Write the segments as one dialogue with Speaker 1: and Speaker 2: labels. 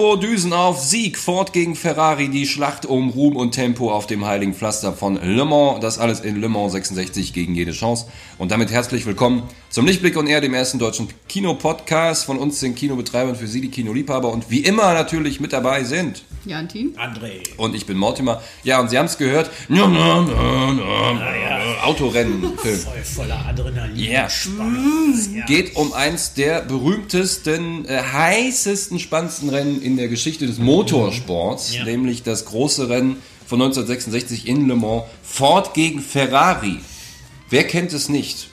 Speaker 1: Turbodüsen auf Sieg, Ford gegen Ferrari, die Schlacht um Ruhm und Tempo auf dem heiligen Pflaster von Le Mans. Das alles in Le Mans 66 gegen jede Chance. Und damit herzlich willkommen zum Lichtblick und eher dem ersten deutschen Kinopodcast von uns, den Kinobetreibern, für Sie, die Kinoliebhaber. Und wie immer natürlich mit dabei sind
Speaker 2: Jantin.
Speaker 3: André.
Speaker 1: und ich bin Mortimer. Ja, und Sie haben es gehört. Ja, na, na, na,
Speaker 3: ja.
Speaker 1: Autorennen-Film.
Speaker 3: Voll voller Adrenalin.
Speaker 1: Ja.
Speaker 3: Spannung. Ja.
Speaker 1: geht um eins der berühmtesten, äh, heißesten, spannendsten Rennen in der Geschichte des Motorsports,
Speaker 3: Ja.
Speaker 1: nämlich das große Rennen von 1966 in Le Mans, Ford gegen Ferrari. Wer kennt es nicht?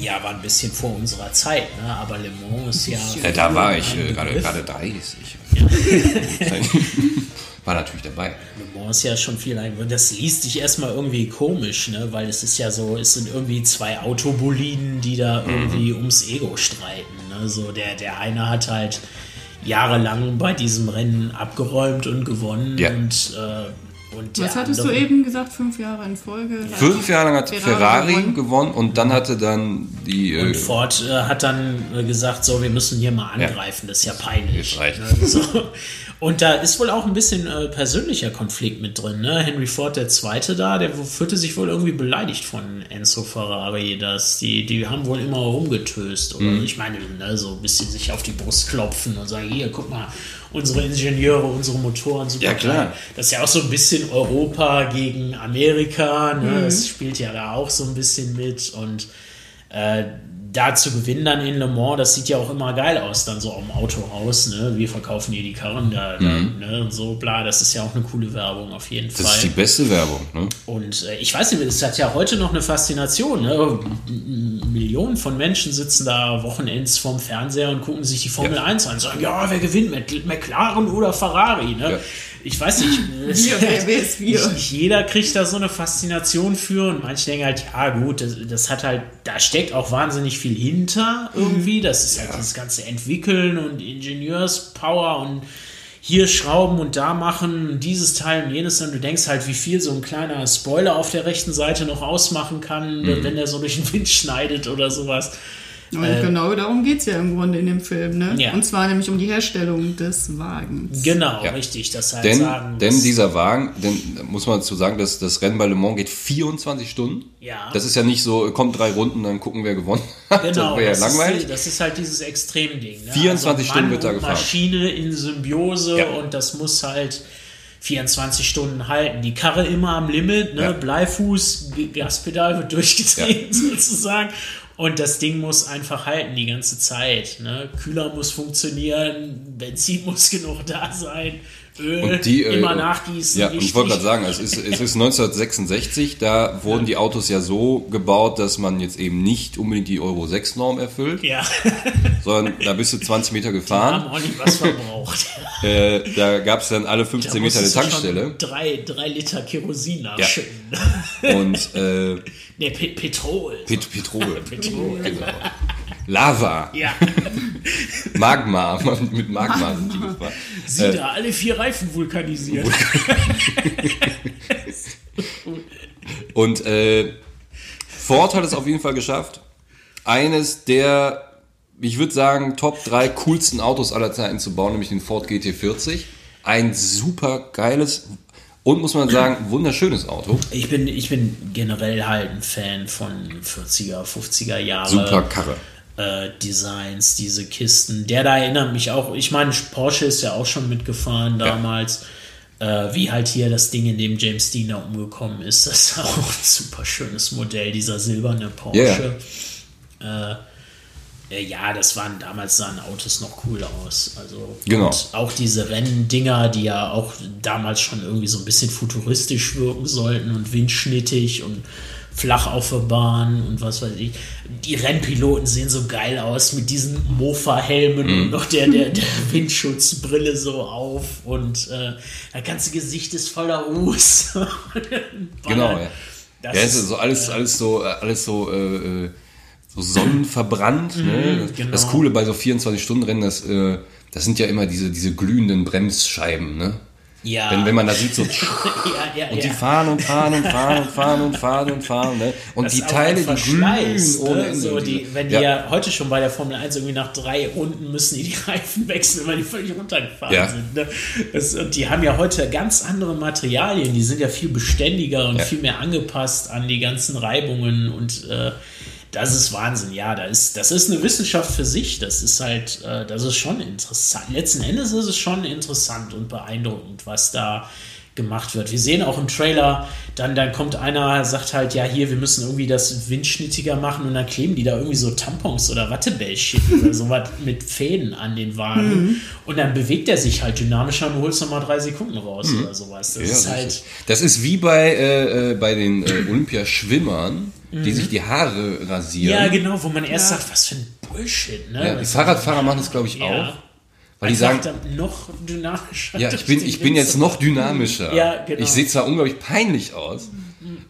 Speaker 3: ja, war ein bisschen vor unserer Zeit, ne? aber Le Mans ist ja.
Speaker 1: Ja, da war ich äh, gerade
Speaker 3: Begriff.
Speaker 1: gerade 30. war natürlich dabei.
Speaker 3: Le Mans ist ja schon viel ein. Das liest sich erstmal irgendwie komisch, ne? weil es ist ja so, es sind irgendwie zwei Autoboliden, die da
Speaker 1: Mhm.
Speaker 3: irgendwie ums Ego streiten. Ne? So der, der eine hat halt jahrelang bei diesem Rennen abgeräumt und gewonnen
Speaker 1: Ja.
Speaker 3: und, äh,
Speaker 2: Was hattest du eben gesagt? Fünf Jahre in Folge?
Speaker 1: Fünf Jahre lang hat Ferrari,
Speaker 2: Ferrari
Speaker 1: gewonnen.
Speaker 2: gewonnen.
Speaker 1: und dann hatte dann die. Äh,
Speaker 3: Und Ford äh, hat dann äh, gesagt, so, wir müssen hier mal angreifen, das ist ja peinlich.
Speaker 1: Jetzt reicht.
Speaker 3: Ne, so. Und da ist wohl auch ein bisschen äh, persönlicher Konflikt mit drin. Ne? Henry Ford, der Zweite da, der fühlte sich wohl irgendwie beleidigt von Enzo Ferrari. Dass die, die haben wohl immer rumgetöst. Oder
Speaker 1: Mhm.
Speaker 3: ich meine, ne, so ein bisschen sich auf die Brust klopfen und sagen, hier, guck mal, unsere Ingenieure, unsere Motoren, super
Speaker 1: Ja, klar.
Speaker 3: Das ist ja auch so ein bisschen Europa gegen Amerika. Ne? Das spielt ja da auch so ein bisschen mit. Und äh, da zu gewinnen dann in Le Mans, das sieht ja auch immer geil aus, dann so am Autohaus, ne? Wir verkaufen hier die Karren da, da ne? Und so, bla, das ist ja auch eine coole Werbung auf jeden
Speaker 1: Mhm. das ist
Speaker 3: Fall.
Speaker 1: die beste Werbung. Ne?
Speaker 3: Und äh, ich weiß nicht, das hat ja heute noch eine Faszination. Ne? Millionen von Menschen sitzen da Wochenends vorm Fernseher und gucken sich die Formel
Speaker 1: Ja.
Speaker 3: 1 an und sagen, ja, wer gewinnt, Mc- McLaren oder Ferrari? Ne?
Speaker 1: Ja.
Speaker 3: Ich weiß nicht.
Speaker 2: Wir, wer- wer ist wir?
Speaker 3: Nicht, jeder kriegt da so eine Faszination für und manche denken halt, ja gut, das, das hat halt, da steckt auch wahnsinnig viel hinter irgendwie. Das ist halt das ganze Entwickeln und Ingenieurspower und hier schrauben und da machen, dieses Teil und jenes und du denkst halt, wie viel so ein kleiner Spoiler auf der rechten Seite noch ausmachen kann,
Speaker 1: Mhm.
Speaker 3: wenn der so durch den Wind schneidet oder sowas.
Speaker 2: Und genau darum geht es ja im Grunde in dem Film, ne?
Speaker 3: Ja.
Speaker 2: Und zwar nämlich um die Herstellung des Wagens.
Speaker 3: Genau,
Speaker 1: Ja.
Speaker 3: richtig, das halt
Speaker 1: Denn,
Speaker 3: sagen.
Speaker 1: denn dieser Wagen, denn muss man dazu sagen, dass das Rennen bei Le Mans geht 24 Stunden.
Speaker 3: Ja.
Speaker 1: Das ist ja nicht so, kommt drei Runden, dann gucken, wer gewonnen hat.
Speaker 3: Genau,
Speaker 1: das wäre ja
Speaker 3: das,
Speaker 1: langweilig.
Speaker 3: Ist, das ist halt dieses Extremding. Ne?
Speaker 1: 24
Speaker 3: also
Speaker 1: Stunden wird da gefahren.
Speaker 3: Maschine in Symbiose
Speaker 1: Ja.
Speaker 3: und das muss halt 24 Stunden halten. Die Karre immer am Limit, ne?
Speaker 1: Ja.
Speaker 3: Bleifuß, Gaspedal wird durchgetreten sozusagen. Und das Ding muss einfach halten die ganze Zeit. Ne? Kühler muss funktionieren, Benzin muss genug da sein, Öl
Speaker 1: Und die, äh,
Speaker 3: immer nachgießen.
Speaker 1: Ja, ich wollte gerade sagen, es ist, es ist 1966, da wurden die Autos ja so gebaut, dass man jetzt eben nicht unbedingt die Euro 6 Norm erfüllt,
Speaker 3: ja,
Speaker 1: sondern da bist du 20 Meter
Speaker 3: haben
Speaker 1: gefahren.
Speaker 3: auch nicht was verbraucht.
Speaker 1: Äh, da gab es dann alle
Speaker 3: Da
Speaker 1: 15 Meter eine Tankstelle.
Speaker 3: Drei, drei Liter Kerosin nachschütten.
Speaker 1: Und äh,
Speaker 3: Ne, Pe Petrol.
Speaker 1: Pet Petrol.
Speaker 3: Petrol.
Speaker 1: Genau. Lava.
Speaker 3: Ja,
Speaker 1: Magma. Mit Magma sind die gefahren.
Speaker 3: sie da alle vier Reifen vulkanisiert.
Speaker 1: Und äh, Ford hat es auf jeden Fall geschafft, eines der, ich würde sagen, Top 3 coolsten Autos aller Zeiten zu bauen, nämlich den Ford GT40. Ein super geiles und muss man sagen, wunderschönes Auto.
Speaker 3: Ich bin, ich bin generell halt ein Fan von 40er, 50er Jahre.
Speaker 1: Super Karre.
Speaker 3: äh, Designs, diese Kisten. Der da erinnert mich auch, ich meine, Porsche ist ja auch schon mitgefahren damals. Äh, wie halt hier das Ding, in dem James Dean da umgekommen ist. Das ist auch ein super schönes Modell, dieser silberne Porsche. Äh, äh, ja, das waren damals sahen Autos noch cool aus. Also
Speaker 1: Genau.
Speaker 3: und auch diese Renndinger, die ja auch damals schon irgendwie so ein bisschen futuristisch wirken sollten und windschnittig und flach auf der Bahn und was weiß ich. Die Rennpiloten sehen so geil aus mit diesen Mofa-Helmen
Speaker 1: Mhm.
Speaker 3: und noch der, der, der Windschutzbrille so auf und äh, das ganze Gesicht ist voller Ruß.
Speaker 1: Genau, ja.
Speaker 3: Das
Speaker 1: Ja,
Speaker 3: ist,
Speaker 1: so alles, alles so, äh, alles so, äh, äh, so sonnenverbrannt. ne?
Speaker 3: genau.
Speaker 1: Das Coole bei so 24-Stunden-Rennen, das, äh, das sind ja immer diese, diese glühenden Bremsscheiben. Ne?
Speaker 3: Ja.
Speaker 1: Wenn, wenn man da sieht, so.
Speaker 3: ja, ja,
Speaker 1: Und die fahren und fahren und fahren und fahren und fahren und fahren. Ne? Und
Speaker 3: Das
Speaker 1: die Teile, die glühen ohne
Speaker 3: ne?
Speaker 1: Ende.
Speaker 3: so die, wenn die
Speaker 1: ja.
Speaker 3: heute schon bei der Formel 1 irgendwie nach drei Runden müssen die die Reifen wechseln, weil die völlig runtergefahren sind. Ne? Das, und die haben ja heute ganz andere Materialien, die sind ja viel beständiger und viel mehr angepasst an die ganzen Reibungen und äh, das ist Wahnsinn, ja, da ist, das ist eine Wissenschaft für sich, das ist halt, äh, das ist schon interessant. Letzten Endes ist es schon interessant und beeindruckend, was da gemacht wird. Wir sehen auch im Trailer, dann, dann kommt einer, sagt halt, ja, hier, wir müssen irgendwie das windschnittiger machen und dann kleben die da irgendwie so Tampons oder Wattebällchen oder sowas mit Fäden an den Wagen und dann bewegt er sich halt dynamischer und holst nochmal drei Sekunden raus oder sowas. Das
Speaker 1: Ja,
Speaker 3: ist halt,
Speaker 1: das ist wie bei, äh, äh, bei den äh, Olympiaschwimmern, die sich die Haare rasieren.
Speaker 3: Mhm. ja, genau, wo man erst sagt, was für ein Bullshit, ne?
Speaker 1: Ja, die Fahrradfahrer machen das, glaube ich, auch.
Speaker 3: Ja.
Speaker 1: Weil die sagen,
Speaker 3: noch dynamischer.
Speaker 1: ja, ich bin, ich bin jetzt noch dynamischer.
Speaker 3: Ja, genau.
Speaker 1: Ich sehe zwar unglaublich peinlich aus,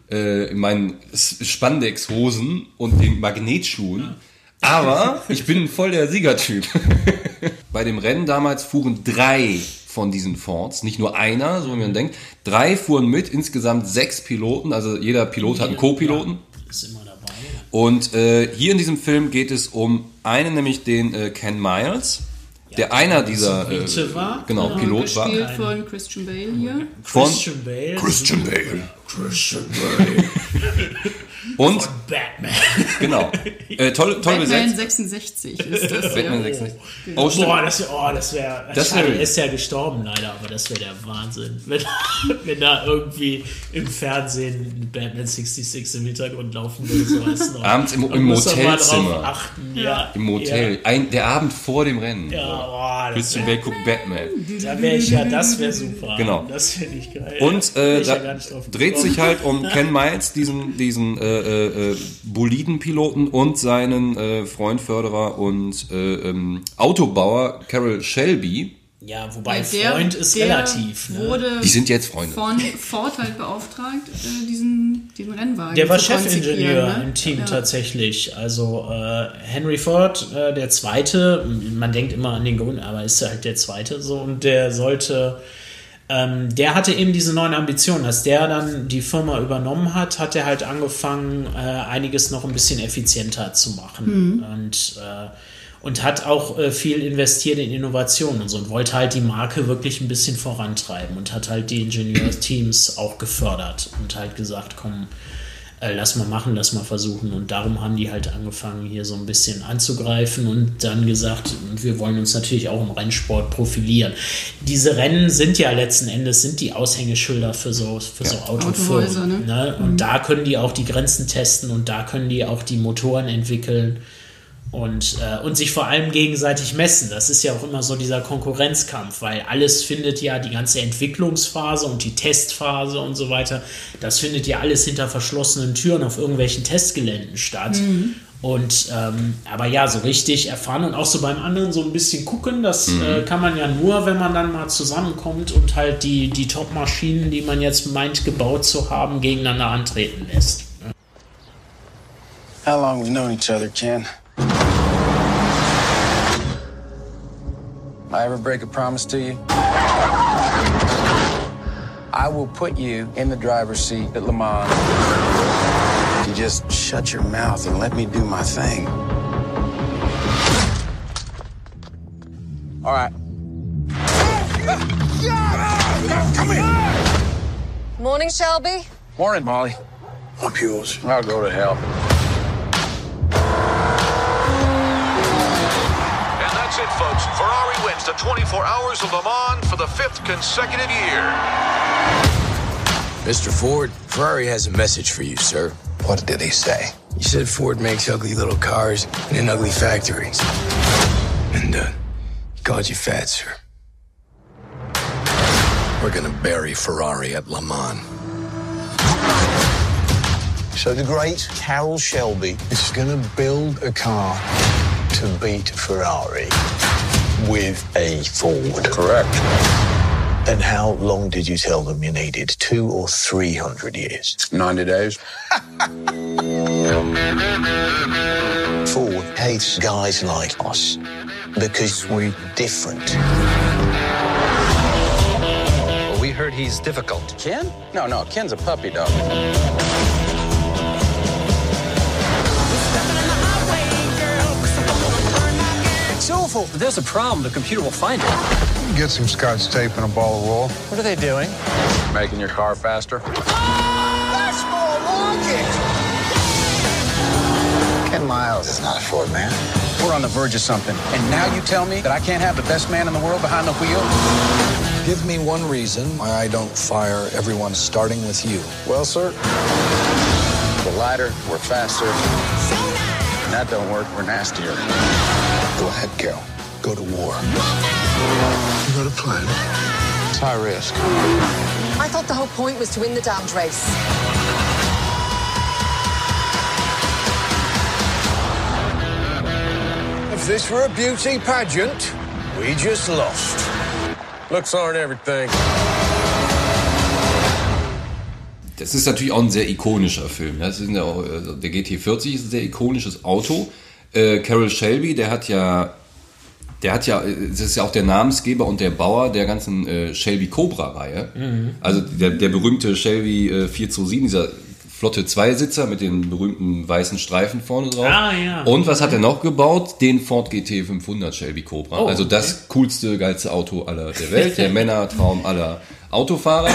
Speaker 1: äh, in meinen Spandex-Hosen und den Magnetschuhen, aber ich bin voll der Siegertyp. Bei dem Rennen damals fuhren drei von diesen Fords, nicht nur einer, so wie man denkt. Drei fuhren mit, insgesamt sechs Piloten, also jeder Pilot hat einen Co-Piloten.
Speaker 3: Ist immer dabei.
Speaker 1: Und äh, hier in diesem Film geht es um einen, nämlich den äh, Ken Miles, der einer dieser
Speaker 3: so Brite
Speaker 1: äh,
Speaker 3: war.
Speaker 1: genau,
Speaker 3: Ja,
Speaker 1: Pilot war.
Speaker 2: Gespielt von Christian Bale hier.
Speaker 1: Von
Speaker 3: Christian Bale.
Speaker 1: Christian Bale.
Speaker 3: Christian Bale.
Speaker 1: Und
Speaker 3: Batman.
Speaker 1: genau, äh, toll, toll
Speaker 2: Batman
Speaker 1: besetzt.
Speaker 2: 66 ist das.
Speaker 1: Batman
Speaker 2: ja.
Speaker 1: 66. Oh, stimmt.
Speaker 3: Boah, das wäre, oh, das wäre,
Speaker 1: Das wär-
Speaker 3: er ist ja gestorben leider, aber das wäre der Wahnsinn, wenn, wenn da irgendwie im Fernsehen Batman 66 im Hintergrund laufen würde, so als noch.
Speaker 1: Abends im- im
Speaker 3: achten, ja.
Speaker 1: Im Motel. Ein, der Abend vor dem Rennen.
Speaker 3: Ja, ja boah, das
Speaker 1: Christian
Speaker 3: wär,
Speaker 1: Bale guckt Batman.
Speaker 3: da wäre ich ja, das wäre super.
Speaker 1: Genau.
Speaker 3: Das finde ich geil.
Speaker 1: Und äh,
Speaker 3: ja
Speaker 1: da
Speaker 3: drauf
Speaker 1: dreht sich halt um Ken Miles, diesen, diesen äh, äh, äh, Bolidenpiloten und seinen äh, Freund, Förderer und äh, ähm, Autobauer Carol Shelby.
Speaker 3: Ja, wobei
Speaker 2: Der-
Speaker 3: Freund ist
Speaker 2: der
Speaker 3: relativ. Ne?
Speaker 2: wurde
Speaker 1: Die sind jetzt Freunde.
Speaker 2: von Ford halt beauftragt, äh, diesen, diesen Rennwagen
Speaker 3: Der war Chefingenieur
Speaker 2: ne?
Speaker 3: im Team
Speaker 2: ja.
Speaker 3: tatsächlich. Also äh, Henry Ford, äh, der Zweite, man denkt immer an den Grund, aber ist halt der Zweite so und der sollte, ähm, der hatte eben diese neuen Ambitionen. Als der dann die Firma übernommen hat, hat er halt angefangen, äh, einiges noch ein bisschen effizienter zu machen und äh, und hat auch äh, viel investiert in Innovation und so und wollte halt die Marke wirklich ein bisschen vorantreiben und hat halt die Ingenieursteams auch gefördert und halt gesagt, komm, äh, lass mal machen, lass mal versuchen. Und darum haben die halt angefangen, hier so ein bisschen anzugreifen und dann gesagt, wir wollen uns natürlich auch im Rennsport profilieren. Diese Rennen sind ja letzten Endes sind die Aushängeschilder für so, für so Autofirmen.
Speaker 2: Ne?
Speaker 3: Ne? Und da können die auch die Grenzen testen und da können die auch die Motoren entwickeln und, äh, und sich vor allem gegenseitig messen. Das ist ja auch immer so dieser Konkurrenzkampf, weil alles findet ja, die ganze Entwicklungsphase und die Testphase und so weiter, das findet ja alles hinter verschlossenen Türen auf irgendwelchen Testgeländen statt. Und ähm, aber ja, so richtig erfahren und auch so beim anderen so ein bisschen gucken, das äh, kann man ja nur, wenn man dann mal zusammenkommt und halt die, die Top-Maschinen, die man jetzt meint, gebaut zu haben, gegeneinander antreten lässt.
Speaker 4: How long we known each other, Ken? I ever break a promise to you? I will put you in the driver's seat at Le Mans. If you just shut your mouth and let me do my thing. All right. Come here.
Speaker 5: Morning, Shelby.
Speaker 4: Morning, Molly. I'm yours. I'll go to hell.
Speaker 6: Folks. Ferrari wins the 24 Hours of Le Mans for the fifth consecutive year.
Speaker 7: Mr. Ford, Ferrari has a message for you, sir.
Speaker 4: What did he say?
Speaker 7: He said Ford makes ugly little cars in an ugly factories. And, uh, he called you fat, sir. We're gonna bury Ferrari at Le Mans.
Speaker 8: So the great Carroll Shelby is going to build a car to beat Ferrari with a Ford.
Speaker 4: Correct.
Speaker 8: And how long did you tell them you needed? Two or three hundred years?
Speaker 4: 90 days.
Speaker 8: Ford hates guys like us because we're different.
Speaker 4: Well, we heard
Speaker 6: he's difficult.
Speaker 4: Ken? No, no, Ken's a puppy dog.
Speaker 9: It's. There's a problem. The computer will find it.
Speaker 10: Get some scotch tape and a ball of wool.
Speaker 9: What are they doing?
Speaker 4: Making your car faster.
Speaker 8: Ah, that's more like it! Ken Miles is not a Ford man.
Speaker 4: We're on the verge of something. And now you tell me that I can't have the best man in the world behind the wheel?
Speaker 8: Give me one reason why I don't fire everyone starting with you.
Speaker 4: Well, sir, we're lighter, we're faster. And that don't work, we're nastier.
Speaker 8: Go ahead, Carol. Go to war. You got a plan?
Speaker 4: It's high risk.
Speaker 5: I thought the whole point was to win the damned race.
Speaker 8: If this were a beauty pageant, we just lost.
Speaker 6: Looks aren't everything.
Speaker 1: Das ist natürlich auch ein sehr ikonischer Film. Das ist ja auch, also der GT40 ist ein sehr ikonisches Auto. Äh, Carol Shelby, der hat ja, der hat ja, das ist ja auch der Namensgeber und der Bauer der ganzen äh, Shelby Cobra-Reihe. Also der, der berühmte Shelby äh, 427, dieser flotte Zweisitzer mit den berühmten weißen Streifen vorne drauf.
Speaker 3: Ah, ja.
Speaker 1: Und was hat er noch gebaut? Den Ford GT 500 Shelby Cobra.
Speaker 3: Oh,
Speaker 1: also das coolste, geilste Auto aller der Welt, der Männertraum aller Autofahrer.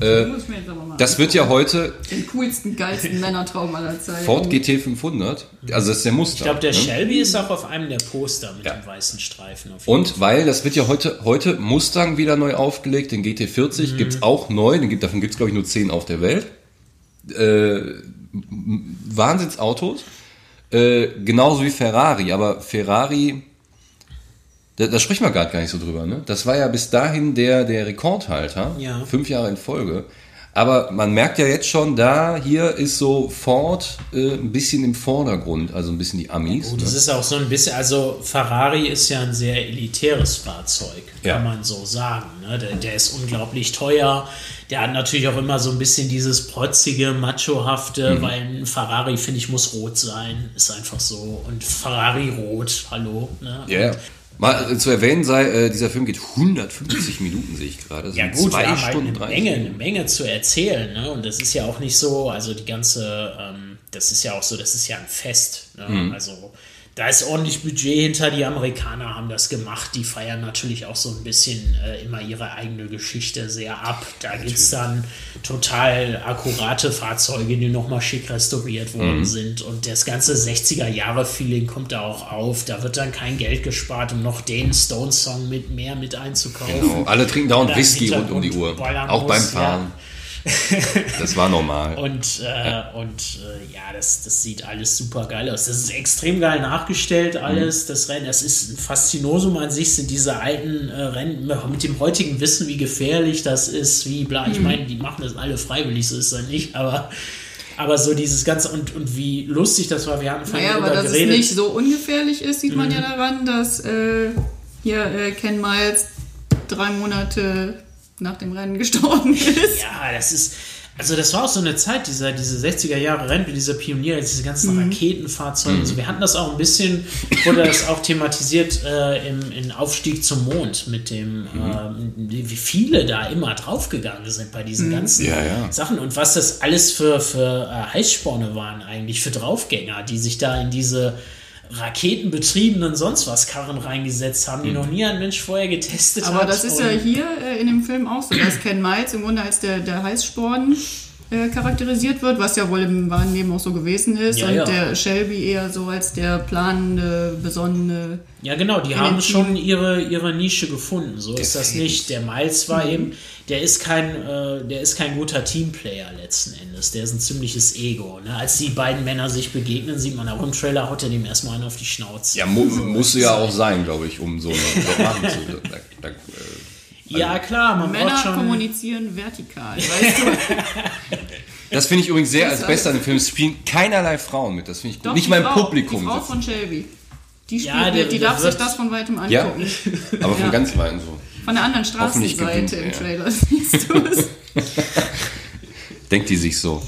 Speaker 1: Äh,
Speaker 2: Muss ich mir jetzt aber mal
Speaker 1: das wird ja heute
Speaker 2: den coolsten, geilsten Männertraum aller Zeiten.
Speaker 1: Ford GT 500, also das ist der Muster.
Speaker 3: Ich glaube, der
Speaker 1: ne?
Speaker 3: Shelby ist auch auf einem der Poster mit
Speaker 1: Ja.
Speaker 3: dem weißen Streifen.
Speaker 1: Und weil, das wird ja heute, heute Mustang wieder neu aufgelegt, den GT40
Speaker 3: Mhm.
Speaker 1: gibt's auch neu, den gibt, davon gibt's glaube ich nur 10 auf der Welt. Äh, Wahnsinnsautos, äh, genauso wie Ferrari, aber Ferrari, da, da spricht man gerade gar nicht so drüber, ne? Das war ja bis dahin der, der Rekordhalter,
Speaker 3: Ja.
Speaker 1: fünf Jahre in Folge. Aber man merkt ja jetzt schon, da hier ist so Ford äh, ein bisschen im Vordergrund, also ein bisschen die Amis. Ne?
Speaker 3: das ist auch so ein bisschen, also Ferrari ist ja ein sehr elitäres Fahrzeug,
Speaker 1: Ja.
Speaker 3: kann man so sagen. Ne? Der, der ist unglaublich teuer. Der hat natürlich auch immer so ein bisschen dieses protzige, machohafte,
Speaker 1: Mhm.
Speaker 3: weil ein Ferrari, finde ich, muss rot sein. Ist einfach so. Und Ferrari rot, hallo. Ne?
Speaker 1: Ja, ja. Mal äh, zu erwähnen sei, äh, dieser Film geht 150 Minuten, sehe ich gerade.
Speaker 3: Ja gut,
Speaker 1: zwei
Speaker 3: wir haben halt
Speaker 1: Stunden
Speaker 3: eine
Speaker 1: 30
Speaker 3: Menge, eine. Menge zu erzählen. Ne? Und das ist ja auch nicht so, also die ganze, ähm, das ist ja auch so, das ist ja ein Fest. Ne?
Speaker 1: Mhm.
Speaker 3: Also da ist ordentlich Budget hinter. Die Amerikaner haben das gemacht. Die feiern natürlich auch so ein bisschen äh, immer ihre eigene Geschichte sehr ab. Da gibt es dann total akkurate Fahrzeuge, die nochmal schick restauriert worden
Speaker 1: Mhm.
Speaker 3: sind. Und das ganze 60er-Jahre-Feeling kommt da auch auf. Da wird dann kein Geld gespart, um noch den Stone-Song mit mehr mit einzukaufen.
Speaker 1: Genau. Alle trinken dauernd
Speaker 3: Oder
Speaker 1: Whisky rund um die Uhr. Auch beim Fahren. Das war normal.
Speaker 3: Und, äh, und äh, ja, das, das sieht alles super geil aus. Das ist extrem geil nachgestellt, alles. Das Rennen, das ist ein Faszinosum an sich, sind diese alten äh, Rennen mit dem heutigen Wissen, wie gefährlich das ist, wie bla. Ich meine, die machen das alle freiwillig, so ist das nicht, aber. Aber so dieses Ganze und, und wie lustig das war, wir hatten vorhin
Speaker 2: Naja, aber dass
Speaker 3: geredet.
Speaker 2: es nicht so ungefährlich ist, sieht man
Speaker 3: Mhm.
Speaker 2: ja daran, dass äh, hier äh, Ken Miles drei Monate nach dem Rennen gestorben ist.
Speaker 3: Ja, das ist. Also das war auch so eine Zeit, dieser, diese 60er Jahre Rennen, diese Pioniere, diese ganzen
Speaker 2: Mhm.
Speaker 3: Raketenfahrzeuge.
Speaker 1: Mhm.
Speaker 3: Also wir hatten das auch ein bisschen, wurde das auch thematisiert äh, im, im Aufstieg zum Mond mit dem,
Speaker 1: Mhm.
Speaker 3: ähm, wie viele da immer draufgegangen sind bei diesen
Speaker 2: Mhm.
Speaker 3: ganzen
Speaker 1: Ja, ja.
Speaker 3: Sachen und was das alles für, für äh, Heißsporne waren eigentlich, für Draufgänger, die sich da in diese raketenbetriebenen sonst was Karren reingesetzt haben, die noch nie ein Mensch vorher getestet hat.
Speaker 2: Aber das ist ja hier äh, in dem Film auch so, dass Ken Miles im Grunde als der, der Heißsporn äh, charakterisiert wird, was ja wohl im wahren Leben auch so gewesen ist.
Speaker 3: Ja,
Speaker 2: und
Speaker 3: ja.
Speaker 2: der Shelby eher so als der planende, besonnene.
Speaker 3: Ja, genau, die haben schon ihre, ihre Nische gefunden. So ist das nicht. Der Miles war
Speaker 2: Mhm.
Speaker 3: eben, der ist kein, äh, der ist kein guter Teamplayer letzten Endes. Der ist ein ziemliches Ego. Ne? Als die beiden Männer sich begegnen, sieht man auch im Trailer, haut er dem erstmal einen auf die Schnauze.
Speaker 1: Ja, mu muss ja auch sein, glaube ich, um so einen Job machen zu da, da, äh,
Speaker 3: ja, klar, man
Speaker 2: Männer
Speaker 3: braucht schon.
Speaker 2: kommunizieren vertikal, weißt du?
Speaker 1: Das finde ich übrigens sehr
Speaker 2: Das
Speaker 1: als Beste an dem Film. Es spielen keinerlei Frauen mit. Das finde ich gut.
Speaker 2: Doch,
Speaker 1: Nicht
Speaker 2: die
Speaker 1: mal im
Speaker 2: Frau,
Speaker 1: Publikum.
Speaker 2: Die Frau
Speaker 1: sitzen.
Speaker 2: von Shelby. Die, spielt
Speaker 3: Ja, der-
Speaker 2: mit, die
Speaker 3: der
Speaker 2: darf sich das von weitem
Speaker 1: Ja,
Speaker 2: angucken.
Speaker 1: aber von
Speaker 2: Ja.
Speaker 1: ganz Weitem so.
Speaker 2: Von der anderen Straßenseite im
Speaker 1: er.
Speaker 2: Trailer siehst du es.
Speaker 1: Denkt die sich so.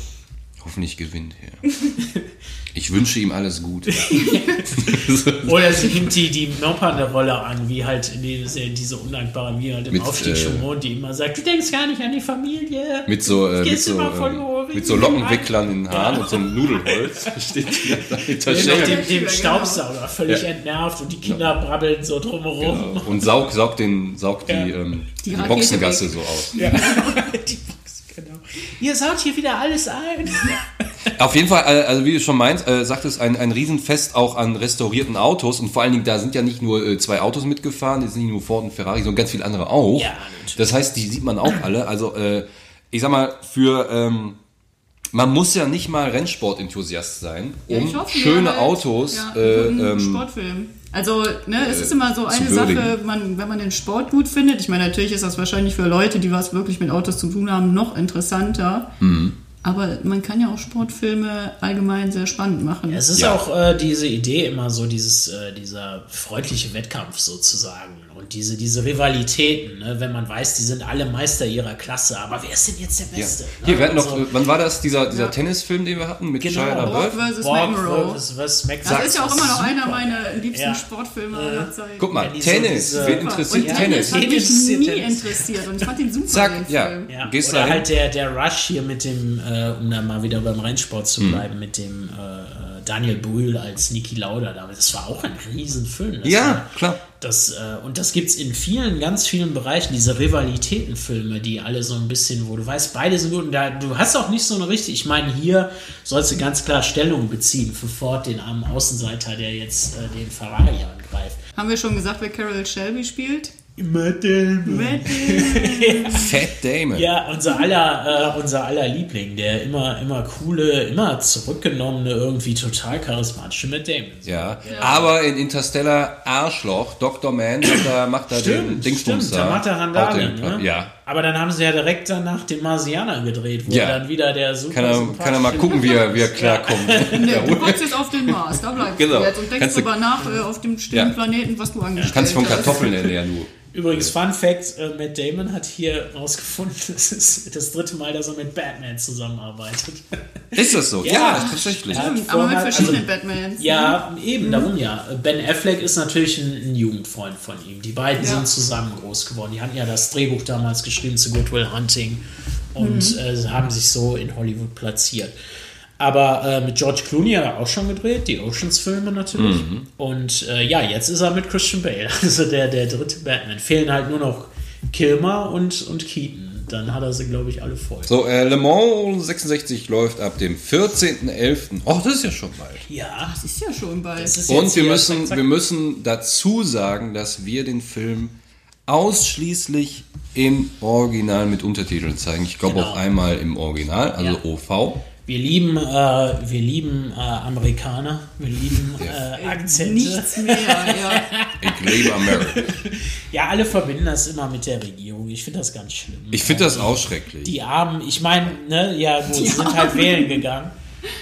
Speaker 1: Hoffentlich gewinnt er. Ich wünsche ihm alles Gute.
Speaker 3: Oder sie nimmt die, die Mopper eine Rolle an, wie halt in die, diese undankbare, wie halt im
Speaker 1: Mit,
Speaker 3: Aufstieg
Speaker 1: äh,
Speaker 3: schon wohnt, die immer sagt, du denkst gar nicht an die Familie.
Speaker 1: Mit so, äh, mit so, äh, mit so Lockenwicklern in den Haaren
Speaker 3: Ja.
Speaker 1: und so einem Nudelholz steht die da hinter
Speaker 3: Mit
Speaker 1: Schere.
Speaker 3: dem, dem
Speaker 2: genau.
Speaker 3: Staubsauger, völlig
Speaker 1: Ja.
Speaker 3: entnervt und die Kinder brabbeln so drumherum.
Speaker 1: Genau. Und saugt, saugt, den, saugt
Speaker 3: Ja.
Speaker 1: die, ähm,
Speaker 2: Die
Speaker 1: die, Boxengasse
Speaker 2: weg.
Speaker 1: so aus.
Speaker 3: Ja. die Box, genau. Ihr saugt hier wieder alles ein.
Speaker 1: Auf jeden Fall, äh, also wie du schon meinst, äh, sagt es ein, ein Riesenfest auch an restaurierten Autos und vor allen Dingen, da sind ja nicht nur äh, zwei Autos mitgefahren, die sind nicht nur Ford und Ferrari, sondern ganz viele andere auch.
Speaker 3: Ja, natürlich.
Speaker 1: das heißt, die sieht man auch alle. Also äh, ich sag mal, für ähm, man muss ja nicht mal Rennsport-Enthusiast sein,
Speaker 2: Ja,
Speaker 1: um
Speaker 2: ich hoffe,
Speaker 1: schöne
Speaker 2: halt,
Speaker 1: Autos
Speaker 2: ja,
Speaker 1: äh, ähm,
Speaker 2: Sportfilm. Also, ne, es ist immer so eine. Sache, man, wenn man den Sport gut findet, ich meine, natürlich ist das wahrscheinlich für Leute, die was wirklich mit Autos zu tun haben, noch interessanter.
Speaker 1: Mhm.
Speaker 2: Aber man kann ja auch Sportfilme allgemein sehr spannend machen.
Speaker 3: Es ist
Speaker 1: Ja.
Speaker 3: auch äh, diese Idee immer so, dieses, äh, dieser freundliche Wettkampf sozusagen und diese, diese Rivalitäten, ne? wenn man weiß, die sind alle Meister ihrer Klasse, aber wer ist denn jetzt der
Speaker 1: ja.
Speaker 3: Beste? ne?
Speaker 1: Hier, wir hatten noch,
Speaker 3: Also,
Speaker 1: äh, wann war das, dieser, dieser Tennisfilm, den wir hatten mit
Speaker 3: Genau.
Speaker 1: Shia
Speaker 2: Borg
Speaker 1: LaBeouf?
Speaker 3: Borg
Speaker 2: McEnroe. Das ist ja auch immer noch
Speaker 3: super.
Speaker 2: einer meiner liebsten
Speaker 3: Ja.
Speaker 2: Sportfilme aller Zeiten.
Speaker 1: Guck mal,
Speaker 3: so
Speaker 1: Tennis,
Speaker 3: diese-
Speaker 1: wen interessiert
Speaker 2: und
Speaker 1: Tennis?
Speaker 2: Tennis hat mich nie
Speaker 3: Tennis?
Speaker 2: interessiert und ich fand den super,
Speaker 1: Zack,
Speaker 2: den
Speaker 1: ja.
Speaker 2: Film.
Speaker 3: Ja,
Speaker 1: Gehst
Speaker 3: oder halt der, der Rush hier mit dem, äh, um da mal wieder beim Rennsport zu
Speaker 1: Mhm.
Speaker 3: bleiben, mit dem äh, äh, Daniel Brühl als Niki Lauda. Das war auch ein Riesenfilm. Das
Speaker 1: Ja,
Speaker 3: war,
Speaker 1: klar.
Speaker 3: Das, äh, und das gibt's in vielen, ganz vielen Bereichen, diese Rivalitätenfilme, die alle so ein bisschen, wo du weißt, beide sind gut. Und da, du hast auch nicht so eine richtige, ich meine, hier sollst du ganz klar Stellung beziehen für Ford, den armen Außenseiter, der jetzt äh, den Ferrari angreift.
Speaker 2: Haben wir schon gesagt, wer Carol Shelby spielt?
Speaker 3: Matt Damon.
Speaker 2: Matt Damon.
Speaker 1: Fat Damon.
Speaker 3: Ja, unser aller, äh, unser aller Liebling, der immer, immer coole, immer zurückgenommene, irgendwie total charismatische Matt Damon.
Speaker 1: Ja. aber in Interstellar Arschloch, Dr. Man, macht da, macht da den Dingsbums
Speaker 3: stimmt, da macht er Randale, ne?
Speaker 1: Ja.
Speaker 3: Aber dann haben sie ja direkt danach den Marsianer gedreht, wo
Speaker 1: Ja.
Speaker 3: er dann wieder der super
Speaker 1: Kann er, kann er mal gucken, wie er, wie er klarkommt.
Speaker 2: Nee, du kommst jetzt auf den Mars, da bleibst
Speaker 1: Genau.
Speaker 2: du jetzt und denkst
Speaker 1: Kannst du-
Speaker 2: drüber nach äh, auf dem stillen
Speaker 1: Ja.
Speaker 2: Planeten, was du angestellt
Speaker 1: Kannst von
Speaker 2: hast.
Speaker 1: Kartoffeln ernähren, nur.
Speaker 3: Übrigens, Fun Fact: äh, Matt Damon hat hier rausgefunden, das ist das dritte Mal, dass er mit Batman zusammenarbeitet.
Speaker 1: Ist das so? Ja,
Speaker 3: Ja.
Speaker 1: tatsächlich.
Speaker 3: Ja.
Speaker 2: Aber mit
Speaker 3: Vorher-
Speaker 2: verschiedenen
Speaker 3: also-
Speaker 2: Batmans.
Speaker 3: Ja, eben, darum ja. Ben Affleck ist natürlich ein, ein Jugendfreund von ihm. Die beiden
Speaker 2: Ja.
Speaker 3: sind zusammen groß geworden. Die hatten ja das Drehbuch damals geschrieben zu Good Will Hunting und äh, haben sich so in Hollywood platziert. Aber äh, mit George Clooney hat er auch schon gedreht, die Oceans-Filme natürlich. Und äh, ja, jetzt ist er mit Christian Bale, also der, der dritte Batman. Fehlen halt nur noch Kilmer und, und Keaton. Dann hat er sie, glaube ich, alle voll.
Speaker 1: So, äh, Le Mans 66 läuft ab dem 14.11. Oh, das ist ja schon bald.
Speaker 3: Ja,
Speaker 2: Das ist ja schon bald.
Speaker 1: Und wir müssen,
Speaker 3: zack,
Speaker 1: wir müssen dazu sagen, dass wir den Film ausschließlich im Original mit Untertiteln zeigen. Ich glaube
Speaker 3: Genau.
Speaker 1: auch einmal im Original, also
Speaker 3: Ja.
Speaker 1: OV.
Speaker 3: Wir lieben, äh, wir lieben äh, Amerikaner, wir lieben äh, Akzente.
Speaker 2: Nichts mehr, ja.
Speaker 1: Ich liebe America.
Speaker 3: Ja, alle verbinden das immer mit der Regierung. Ich finde das ganz schlimm.
Speaker 1: Ich finde das auch schrecklich.
Speaker 3: Die Armen, ich meine, ne, ja, gut, sie sind halt wählen gegangen.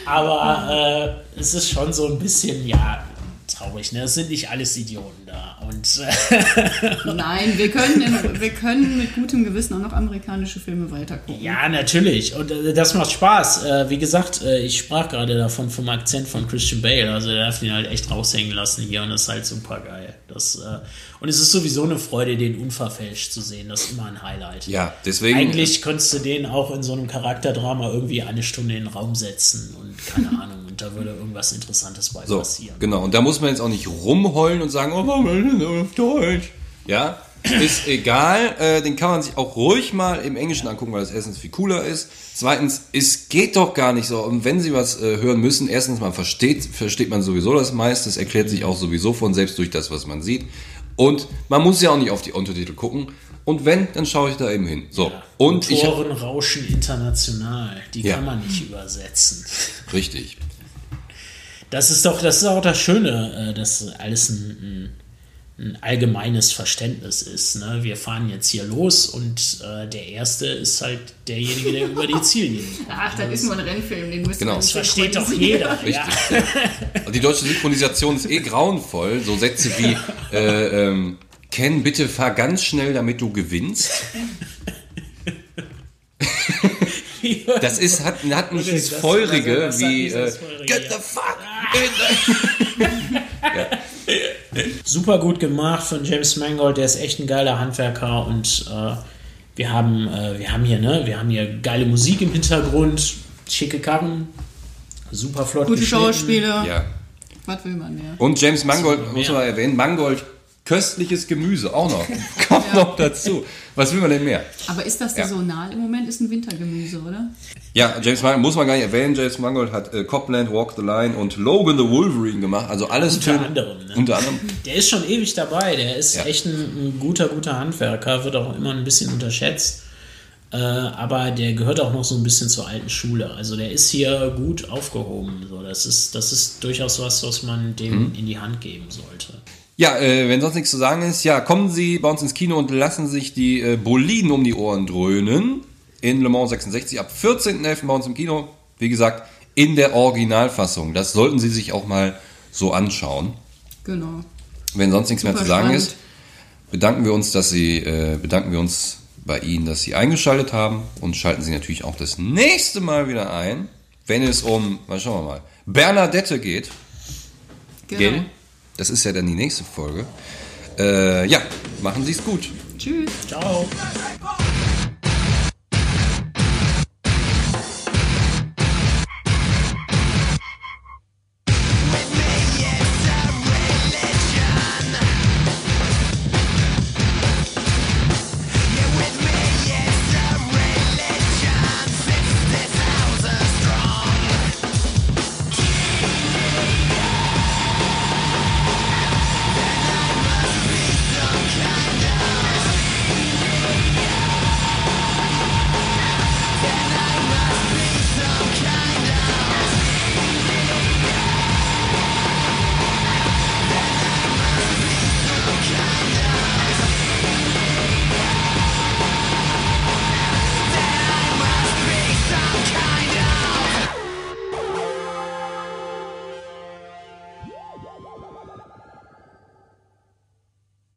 Speaker 3: Aber äh, es ist schon so ein bisschen, ja, traurig, ne? Es sind nicht alles Idioten da. Und äh,
Speaker 2: Nein, wir können, im, wir können mit gutem Gewissen auch noch amerikanische Filme weitergucken.
Speaker 3: Ja, natürlich. Und äh, das macht Spaß. Äh, wie gesagt, äh, ich sprach gerade davon vom Akzent von Christian Bale. Also der darf den halt echt raushängen lassen hier und das ist halt super geil. Das, äh, und es ist sowieso eine Freude, den unverfälscht zu sehen. Das ist immer ein Highlight.
Speaker 1: Ja, deswegen.
Speaker 3: Eigentlich könntest du den auch in so einem Charakterdrama irgendwie eine Stunde in den Raum setzen und keine Ahnung. Und da würde irgendwas Interessantes bei
Speaker 1: So,
Speaker 3: passieren.
Speaker 1: genau. Und da muss man jetzt auch nicht rumheulen und sagen, oh, warum ist auf Deutsch? Ja, ist egal. Äh, den kann man sich auch ruhig mal im Englischen angucken, weil das erstens viel cooler ist. Zweitens, es geht doch gar nicht so. Und wenn Sie was äh, hören müssen, erstens mal versteht, versteht man sowieso das meiste. Es erklärt sich auch sowieso von selbst durch das, was man sieht. Und man muss ja auch nicht auf die Untertitel gucken. Und wenn, dann schaue ich da eben hin. So. Und ich
Speaker 3: Motoren rauschen international. Die
Speaker 1: Ja.
Speaker 3: kann man nicht übersetzen.
Speaker 1: Richtig.
Speaker 3: Das ist doch, das ist auch das Schöne, äh, dass alles ein, ein, ein allgemeines Verständnis ist. Ne? Wir fahren jetzt hier los und äh, der Erste ist halt derjenige, der über die Ziellinie kommt.
Speaker 2: Ach, das ist nur ein Rennfilm, den müssen
Speaker 1: Genau.
Speaker 2: wir
Speaker 1: Das
Speaker 3: versteht doch jeder.
Speaker 1: Richtig. Ja. Und die deutsche Synchronisation ist eh grauenvoll. So Sätze wie, äh, ähm, Ken, bitte fahr ganz schnell, damit du gewinnst. Das ist, hat, hat nicht
Speaker 3: das-
Speaker 1: Feurige
Speaker 3: das-
Speaker 1: wie äh,
Speaker 3: Feurige,
Speaker 1: Get the fuck in
Speaker 3: Super gut gemacht von James Mangold, der ist echt ein geiler Handwerker und äh, wir haben, äh, wir haben hier, ne, wir haben hier geile Musik im Hintergrund, schicke Karren, super flott
Speaker 2: Gute. Schauspieler.
Speaker 1: Ja.
Speaker 2: Was will man mehr?
Speaker 1: Und James Mangold, muss man erwähnen, Mangold, köstliches Gemüse, auch noch. Kommt noch dazu. Was will man denn mehr?
Speaker 2: Aber ist das
Speaker 1: Ja.
Speaker 2: saisonal? Im Moment ist ein Wintergemüse, oder?
Speaker 1: Ja, James Mangold, muss man gar nicht erwähnen, James Mangold hat äh, Copland, Walk the Line und Logan the Wolverine gemacht. Also alles
Speaker 3: Unter
Speaker 1: für,
Speaker 3: anderem, ne?
Speaker 1: Unter anderem.
Speaker 3: Der ist schon ewig dabei, der ist
Speaker 1: Ja.
Speaker 3: echt ein, ein guter, guter Handwerker, wird auch immer ein bisschen unterschätzt. Äh, aber der gehört auch noch so ein bisschen zur alten Schule. Also der ist hier gut aufgehoben. So, das, ist, das ist durchaus was, was man dem
Speaker 1: Mhm.
Speaker 3: in die Hand geben sollte.
Speaker 1: Ja, äh, wenn sonst nichts zu sagen ist, ja, kommen Sie bei uns ins Kino und lassen sich die äh, Boliden um die Ohren dröhnen. In Le Mans 66 ab 14.11. bei uns im Kino. Wie gesagt, in der Originalfassung. Das sollten Sie sich auch mal so anschauen.
Speaker 2: Genau.
Speaker 1: Wenn sonst nichts mehr
Speaker 2: Super
Speaker 1: zu sagen
Speaker 2: spannend.
Speaker 1: ist, bedanken wir uns, dass Sie, äh, bedanken wir uns bei Ihnen, dass Sie eingeschaltet haben und schalten Sie natürlich auch das nächste Mal wieder ein, wenn es um, mal schauen wir mal, Bernadette geht.
Speaker 2: Genau.
Speaker 1: Gell? Das ist ja dann die nächste Folge. Äh, ja, machen Sie es gut.
Speaker 2: Tschüss.
Speaker 3: Ciao.